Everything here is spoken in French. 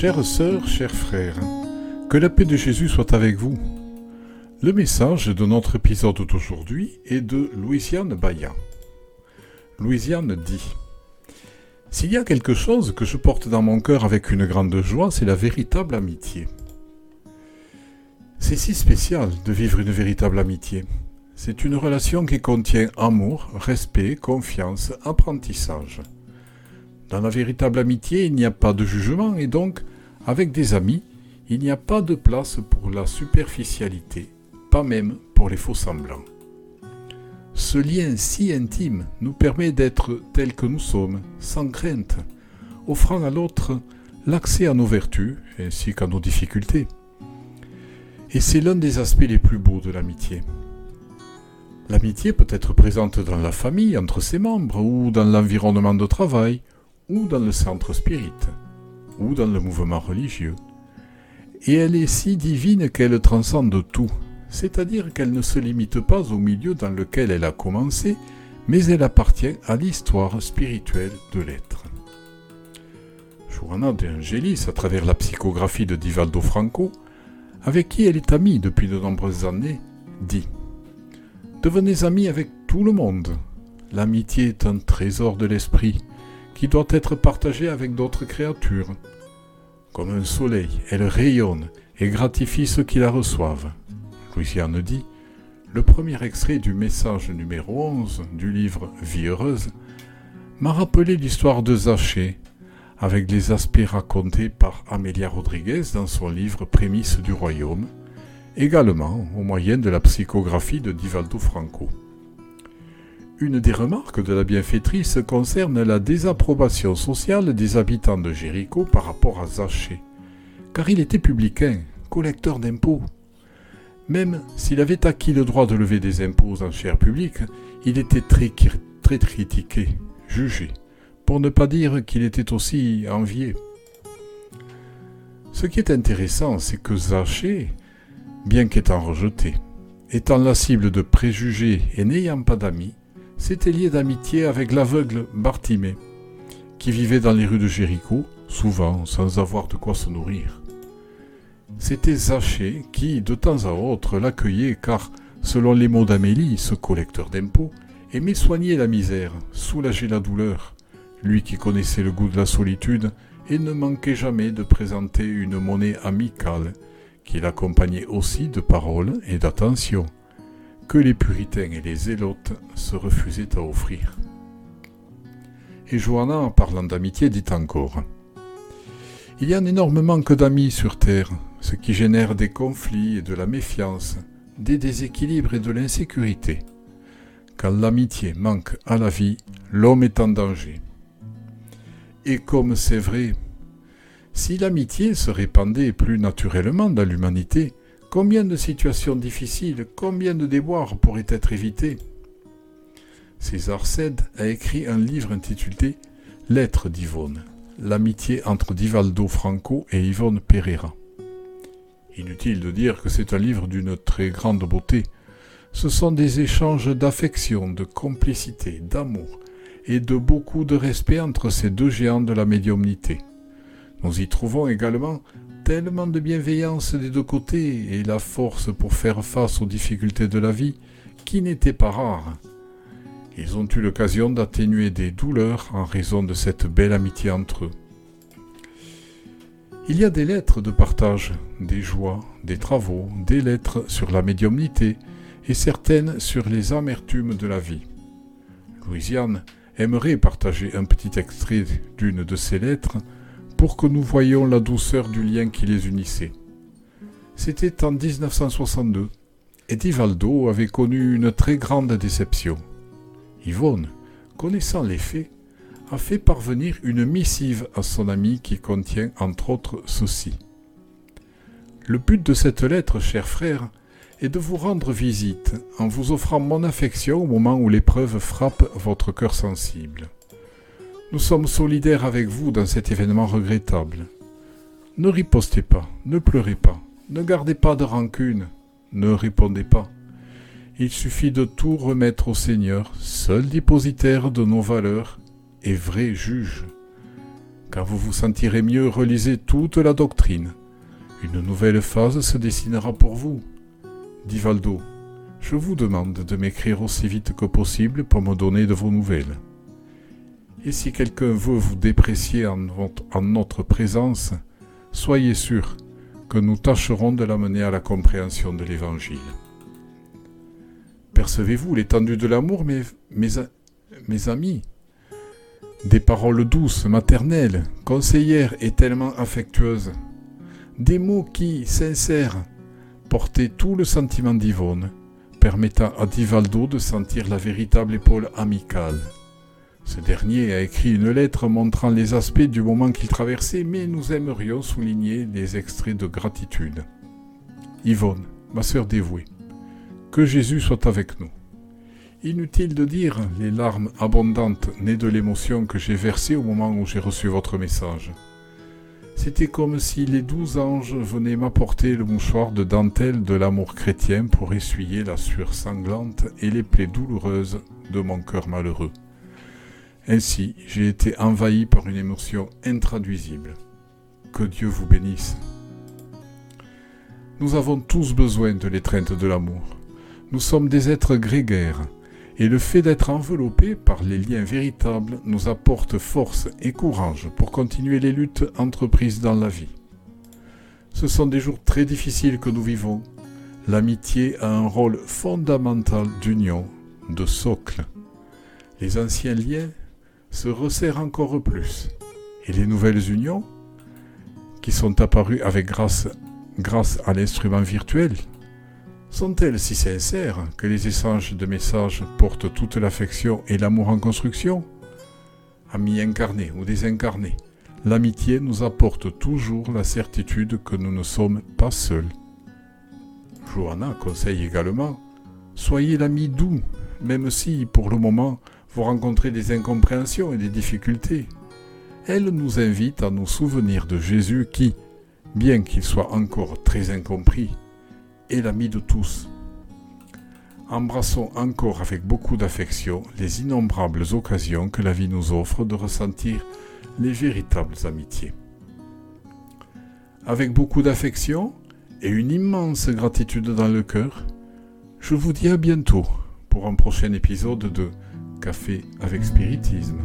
Chères sœurs, chers frères, que la paix de Jésus soit avec vous. Le message de notre épisode d'aujourd'hui est de Louisiane Bayan. Louisiane dit S'il y a quelque chose que je porte dans mon cœur avec une grande joie, c'est la véritable amitié. C'est si spécial de vivre une véritable amitié. C'est une relation qui contient amour, respect, confiance, apprentissage. Dans la véritable amitié, il n'y a pas de jugement et donc, avec des amis, il n'y a pas de place pour la superficialité, pas même pour les faux semblants. Ce lien si intime nous permet d'être tels que nous sommes, sans crainte, offrant à l'autre l'accès à nos vertus ainsi qu'à nos difficultés. Et c'est l'un des aspects les plus beaux de l'amitié. L'amitié peut être présente dans la famille, entre ses membres, ou dans l'environnement de travail, ou dans le centre spirit, ou dans le mouvement religieux. Et elle est si divine qu'elle transcende tout, c'est-à-dire qu'elle ne se limite pas au milieu dans lequel elle a commencé, mais elle appartient à l'histoire spirituelle de l'être. Johanna de Angelis, à travers la psychographie de Divaldo Franco, avec qui elle est amie depuis de nombreuses années, dit Devenez amis avec tout le monde. L'amitié est un trésor de l'esprit qui doit être partagé avec d'autres créatures. Comme un soleil, elle rayonne et gratifie ceux qui la reçoivent. Louisiane dit Le premier extrait du message numéro 11 du livre Vie heureuse m'a rappelé l'histoire de Zaché, avec les aspects racontés par Amélia Rodriguez dans son livre Prémices du royaume, également au moyen de la psychographie de Divaldo Franco. Une des remarques de la bienfaitrice concerne la désapprobation sociale des habitants de Jéricho par rapport à Zaché, car il était publicain, collecteur d'impôts. Même s'il avait acquis le droit de lever des impôts aux enchères publiques, il était très, très critiqué, jugé, pour ne pas dire qu'il était aussi envié. Ce qui est intéressant, c'est que Zaché bien qu'étant rejeté. Étant la cible de préjugés et n'ayant pas d'amis, s'était lié d'amitié avec l'aveugle Bartimée, qui vivait dans les rues de Jéricho, souvent sans avoir de quoi se nourrir. C'était Zaché qui, de temps à autre, l'accueillait car, selon les mots d'Amélie, ce collecteur d'impôts, aimait soigner la misère, soulager la douleur, lui qui connaissait le goût de la solitude et ne manquait jamais de présenter une monnaie amicale qu'il accompagnait aussi de paroles et d'attention, que les puritains et les zélotes se refusaient à offrir. Et Johanna, en parlant d'amitié, dit encore Il y a un énorme manque d'amis sur Terre, ce qui génère des conflits et de la méfiance, des déséquilibres et de l'insécurité. Quand l'amitié manque à la vie, l'homme est en danger. Et comme c'est vrai, si l'amitié se répandait plus naturellement dans l'humanité, combien de situations difficiles, combien de déboires pourraient être évités César Cède a écrit un livre intitulé Lettres d'Yvonne, l'amitié entre Divaldo Franco et Yvonne Pereira. Inutile de dire que c'est un livre d'une très grande beauté. Ce sont des échanges d'affection, de complicité, d'amour et de beaucoup de respect entre ces deux géants de la médiumnité. Nous y trouvons également tellement de bienveillance des deux côtés et la force pour faire face aux difficultés de la vie qui n'étaient pas rares. Ils ont eu l'occasion d'atténuer des douleurs en raison de cette belle amitié entre eux. Il y a des lettres de partage, des joies, des travaux, des lettres sur la médiumnité et certaines sur les amertumes de la vie. Louisiane aimerait partager un petit extrait d'une de ces lettres pour que nous voyions la douceur du lien qui les unissait. C'était en 1962, et Divaldo avait connu une très grande déception. Yvonne, connaissant les faits, a fait parvenir une missive à son ami qui contient entre autres ceci. Le but de cette lettre, cher frère, est de vous rendre visite en vous offrant mon affection au moment où l'épreuve frappe votre cœur sensible. Nous sommes solidaires avec vous dans cet événement regrettable. Ne ripostez pas, ne pleurez pas, ne gardez pas de rancune, ne répondez pas. Il suffit de tout remettre au Seigneur, seul dépositaire de nos valeurs et vrai juge. Quand vous vous sentirez mieux, relisez toute la doctrine. Une nouvelle phase se dessinera pour vous. Divaldo, je vous demande de m'écrire aussi vite que possible pour me donner de vos nouvelles. Et si quelqu'un veut vous déprécier en, notre présence, soyez sûr que nous tâcherons de l'amener à la compréhension de l'Évangile. Percevez-vous l'étendue de l'amour, mes amis? Des paroles douces, maternelles, conseillères et tellement affectueuses. Des mots qui, sincères, portaient tout le sentiment d'Yvonne, permettant à Divaldo de sentir la véritable épaule amicale. Ce dernier a écrit une lettre montrant les aspects du moment qu'il traversait, mais nous aimerions souligner les extraits de gratitude. Yvonne, ma sœur dévouée, que Jésus soit avec nous. Inutile de dire les larmes abondantes nées de l'émotion que j'ai versée au moment où j'ai reçu votre message. C'était comme si les douze anges venaient m'apporter le mouchoir de dentelle de l'amour chrétien pour essuyer la sueur sanglante et les plaies douloureuses de mon cœur malheureux. Ainsi, j'ai été envahi par une émotion intraduisible. Que Dieu vous bénisse. Nous avons tous besoin de l'étreinte de l'amour. Nous sommes des êtres grégaires, et le fait d'être enveloppés par les liens véritables nous apporte force et courage pour continuer les luttes entreprises dans la vie. Ce sont des jours très difficiles que nous vivons. L'amitié a un rôle fondamental d'union, de socle. Les anciens liens se resserre encore plus. Et les nouvelles unions, qui sont apparues avec grâce, grâce à l'instrument virtuel, sont-elles si sincères que les échanges de messages portent toute l'affection et l'amour en construction? Amis incarnés ou désincarnés, l'amitié nous apporte toujours la certitude que nous ne sommes pas seuls. Johanna conseille également Soyez l'ami doux, même si, pour le moment, vous rencontrez des incompréhensions et des difficultés. Elle nous invite à nous souvenir de Jésus qui, bien qu'il soit encore très incompris, est l'ami de tous. Embrassons encore avec beaucoup d'affection les innombrables occasions que la vie nous offre de ressentir les véritables amitiés. Avec beaucoup d'affection et une immense gratitude dans le cœur, je vous dis à bientôt pour un prochain épisode de Café avec Spiritisme.